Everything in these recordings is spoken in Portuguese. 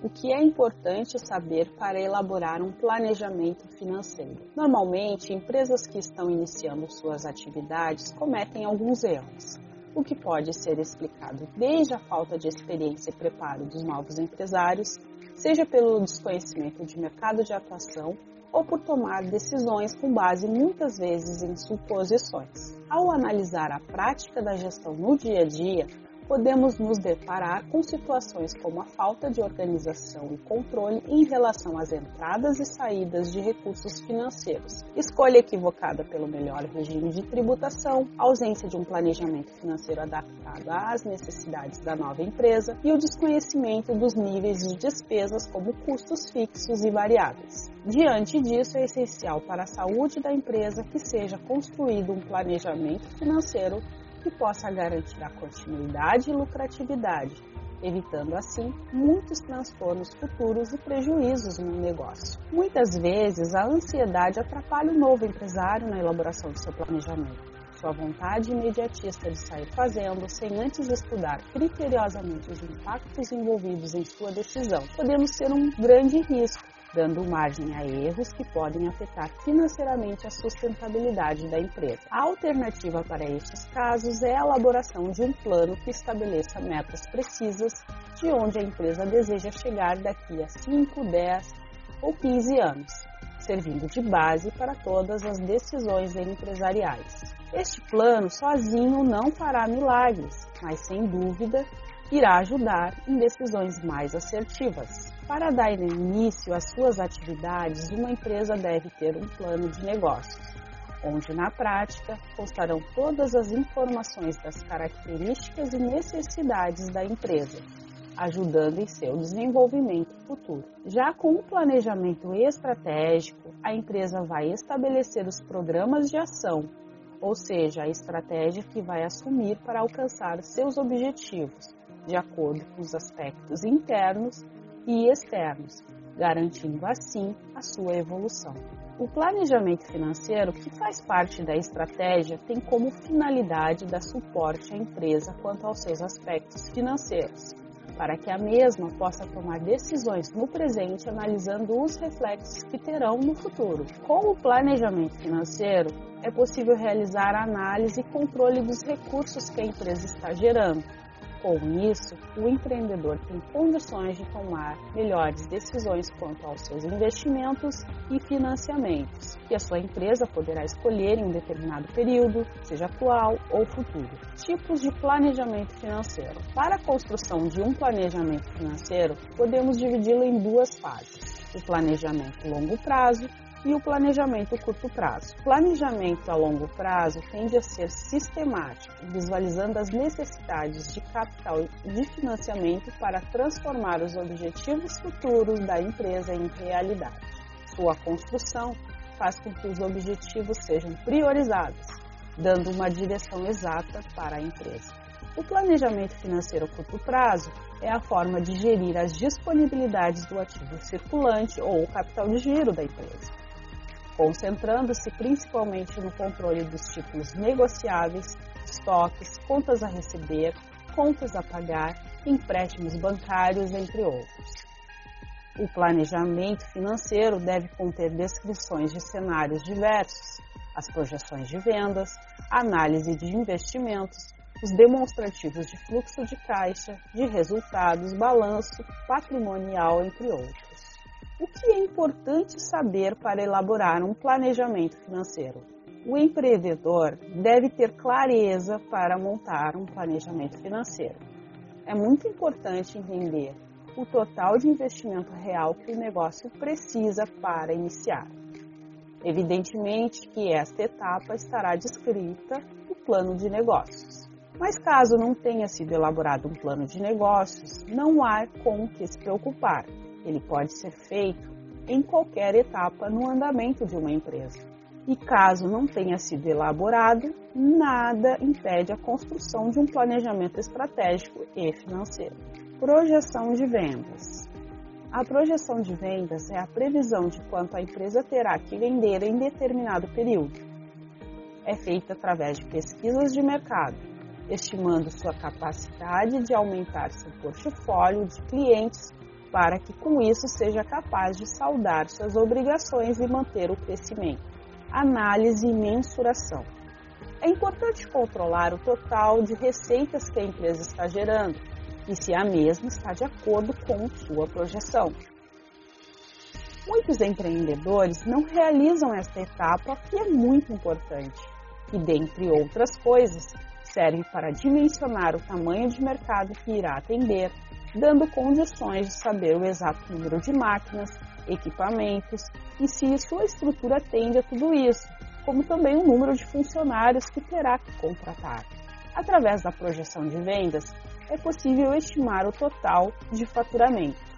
O que é importante saber para elaborar um planejamento financeiro? Normalmente, empresas que estão iniciando suas atividades cometem alguns erros, o que pode ser explicado desde a falta de experiência e preparo dos novos empresários, seja pelo desconhecimento de mercado de atuação ou por tomar decisões com base muitas vezes em suposições. Ao analisar a prática da gestão no dia a dia, podemos nos deparar com situações como a falta de organização e controle em relação às entradas e saídas de recursos financeiros, escolha equivocada pelo melhor regime de tributação, ausência de um planejamento financeiro adaptado às necessidades da nova empresa e o desconhecimento dos níveis de despesas como custos fixos e variáveis. Diante disso, é essencial para a saúde da empresa que seja construído um planejamento financeiro que possa garantir a continuidade e lucratividade, evitando assim muitos transtornos futuros e prejuízos no negócio. Muitas vezes, a ansiedade atrapalha o novo empresário na elaboração de seu planejamento. Sua vontade imediatista de sair fazendo, sem antes estudar criteriosamente os impactos envolvidos em sua decisão, podemos ser um grande risco dando margem a erros que podem afetar financeiramente a sustentabilidade da empresa. A alternativa para estes casos é a elaboração de um plano que estabeleça metas precisas de onde a empresa deseja chegar daqui a 5, 10 ou 15 anos, servindo de base para todas as decisões empresariais. Este plano sozinho não fará milagres, mas sem dúvida irá ajudar em decisões mais assertivas. Para dar início às suas atividades, uma empresa deve ter um plano de negócios, onde na prática constarão todas as informações das características e necessidades da empresa, ajudando em seu desenvolvimento futuro. Já com o planejamento estratégico, a empresa vai estabelecer os programas de ação, ou seja, a estratégia que vai assumir para alcançar seus objetivos, de acordo com os aspectos internos e externos, garantindo assim a sua evolução. O planejamento financeiro, que faz parte da estratégia, tem como finalidade dar suporte à empresa quanto aos seus aspectos financeiros, para que a mesma possa tomar decisões no presente analisando os reflexos que terão no futuro. Com o planejamento financeiro, é possível realizar análise e controle dos recursos que a empresa está gerando, com isso, o empreendedor tem condições de tomar melhores decisões quanto aos seus investimentos e financiamentos, que a sua empresa poderá escolher em um determinado período, seja atual ou futuro. Tipos de planejamento financeiro. Para a construção de um planejamento financeiro, podemos dividi-lo em duas fases: o planejamento longo prazo e o planejamento curto prazo. Planejamento a longo prazo tende a ser sistemático, visualizando as necessidades de capital de financiamento para transformar os objetivos futuros da empresa em realidade. Sua construção faz com que os objetivos sejam priorizados, dando uma direção exata para a empresa. O planejamento financeiro a curto prazo é a forma de gerir as disponibilidades do ativo circulante ou o capital de giro da empresa concentrando-se principalmente no controle dos títulos negociáveis, estoques, contas a receber, contas a pagar, empréstimos bancários, entre outros. O planejamento financeiro deve conter descrições de cenários diversos, as projeções de vendas, análise de investimentos, os demonstrativos de fluxo de caixa, de resultados, balanço patrimonial, entre outros. O que é importante saber para elaborar um planejamento financeiro? O empreendedor deve ter clareza para montar um planejamento financeiro. É muito importante entender o total de investimento real que o negócio precisa para iniciar. Evidentemente que esta etapa estará descrita no plano de negócios. Mas caso não tenha sido elaborado um plano de negócios, não há com o que se preocupar ele pode ser feito em qualquer etapa no andamento de uma empresa. E caso não tenha sido elaborado, nada impede a construção de um planejamento estratégico e financeiro. Projeção de vendas. A projeção de vendas é a previsão de quanto a empresa terá que vender em determinado período. É feita através de pesquisas de mercado, estimando sua capacidade de aumentar seu portfólio de clientes para que com isso seja capaz de saldar suas obrigações e manter o crescimento. Análise e mensuração. É importante controlar o total de receitas que a empresa está gerando e se a mesma está de acordo com sua projeção. Muitos empreendedores não realizam esta etapa que é muito importante e, dentre outras coisas, serve para dimensionar o tamanho de mercado que irá atender, dando condições de saber o exato número de máquinas, equipamentos e se sua estrutura atende a tudo isso, como também o número de funcionários que terá que contratar. Através da projeção de vendas, é possível estimar o total de faturamento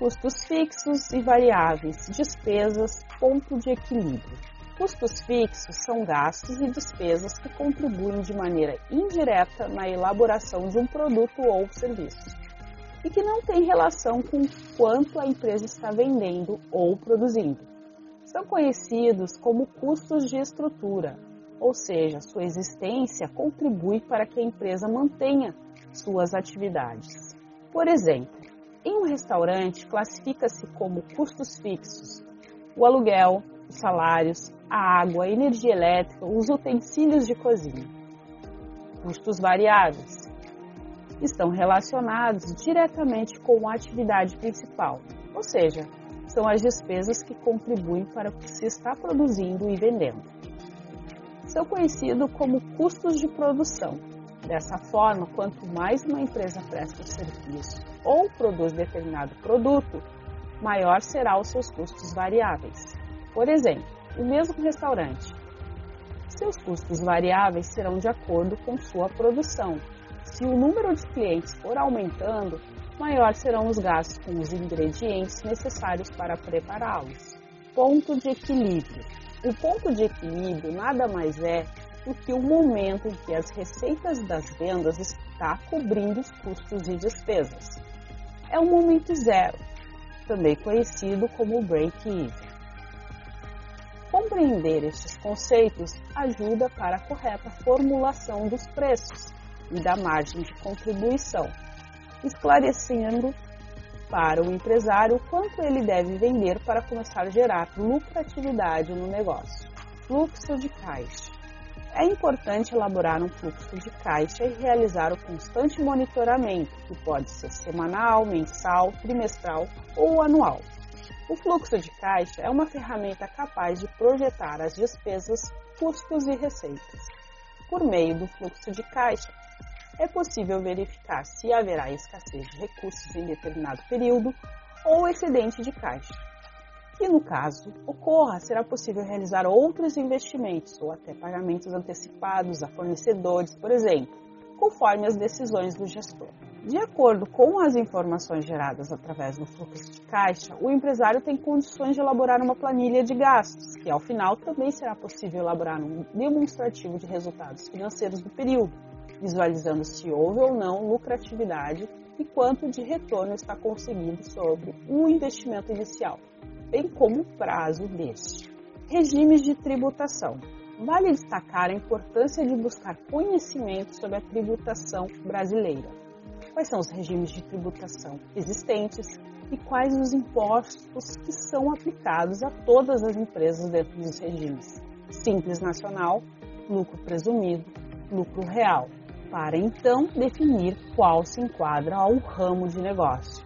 custos fixos e variáveis, despesas, ponto de equilíbrio. Custos fixos são gastos e despesas que contribuem de maneira indireta na elaboração de um produto ou serviço e que não têm relação com quanto a empresa está vendendo ou produzindo. São conhecidos como custos de estrutura, ou seja, sua existência contribui para que a empresa mantenha suas atividades. Por exemplo, em um restaurante, classifica-se como custos fixos o aluguel, os salários, a água, a energia elétrica, os utensílios de cozinha. Custos variáveis estão relacionados diretamente com a atividade principal, ou seja, são as despesas que contribuem para o que se está produzindo e vendendo. São conhecidos como custos de produção Dessa forma, quanto mais uma empresa presta serviço ou produz determinado produto, maior será os seus custos variáveis. Por exemplo, o mesmo restaurante. Seus custos variáveis serão de acordo com sua produção. Se o número de clientes for aumentando, maior serão os gastos com os ingredientes necessários para prepará-los. Ponto de equilíbrio. O ponto de equilíbrio nada mais é do que o momento em que as receitas das vendas está cobrindo os custos e despesas. É o momento zero, também conhecido como break-even. Compreender estes conceitos ajuda para a correta formulação dos preços e da margem de contribuição, esclarecendo para o empresário quanto ele deve vender para começar a gerar lucratividade no negócio. Fluxo de caixa. É importante elaborar um fluxo de caixa e realizar o constante monitoramento, que pode ser semanal, mensal, trimestral ou anual. O fluxo de caixa é uma ferramenta capaz de projetar as despesas, custos e receitas. Por meio do fluxo de caixa, é possível verificar se haverá escassez de recursos em determinado período ou excedente de caixa e, no caso ocorra, será possível realizar outros investimentos ou até pagamentos antecipados a fornecedores, por exemplo, conforme as decisões do gestor. De acordo com as informações geradas através do fluxo de caixa, o empresário tem condições de elaborar uma planilha de gastos, que ao final também será possível elaborar um demonstrativo de resultados financeiros do período, visualizando se houve ou não lucratividade e quanto de retorno está conseguido sobre o investimento inicial bem como o prazo deste. Regimes de tributação. Vale destacar a importância de buscar conhecimento sobre a tributação brasileira. Quais são os regimes de tributação existentes e quais os impostos que são aplicados a todas as empresas dentro dos regimes? Simples nacional, lucro presumido, lucro real, para então definir qual se enquadra ao ramo de negócio.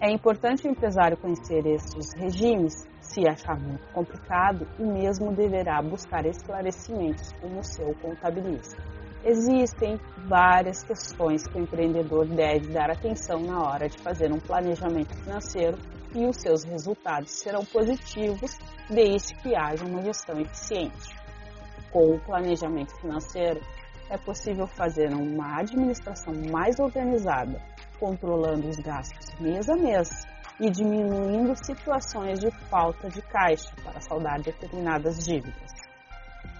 É importante o empresário conhecer estes regimes. Se achar muito complicado, o mesmo deverá buscar esclarecimentos com o seu contabilista. Existem várias questões que o empreendedor deve dar atenção na hora de fazer um planejamento financeiro e os seus resultados serão positivos desde que haja uma gestão eficiente. Com o planejamento financeiro, é possível fazer uma administração mais organizada, controlando os gastos mês a mês e diminuindo situações de falta de caixa para saldar determinadas dívidas.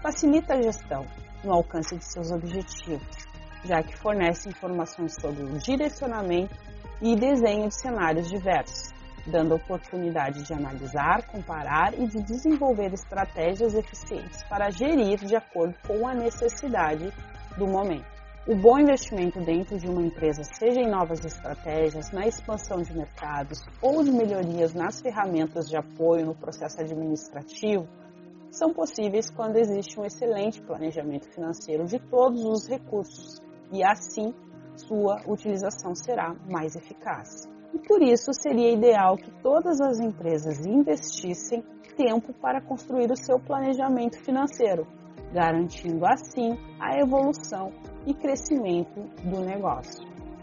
Facilita a gestão no alcance de seus objetivos, já que fornece informações sobre o direcionamento e desenho de cenários diversos, dando a oportunidade de analisar, comparar e de desenvolver estratégias eficientes para gerir de acordo com a necessidade do momento. O bom investimento dentro de uma empresa, seja em novas estratégias, na expansão de mercados ou de melhorias nas ferramentas de apoio no processo administrativo, são possíveis quando existe um excelente planejamento financeiro de todos os recursos e assim sua utilização será mais eficaz. E por isso seria ideal que todas as empresas investissem tempo para construir o seu planejamento financeiro, garantindo assim a evolução e crescimento do negócio.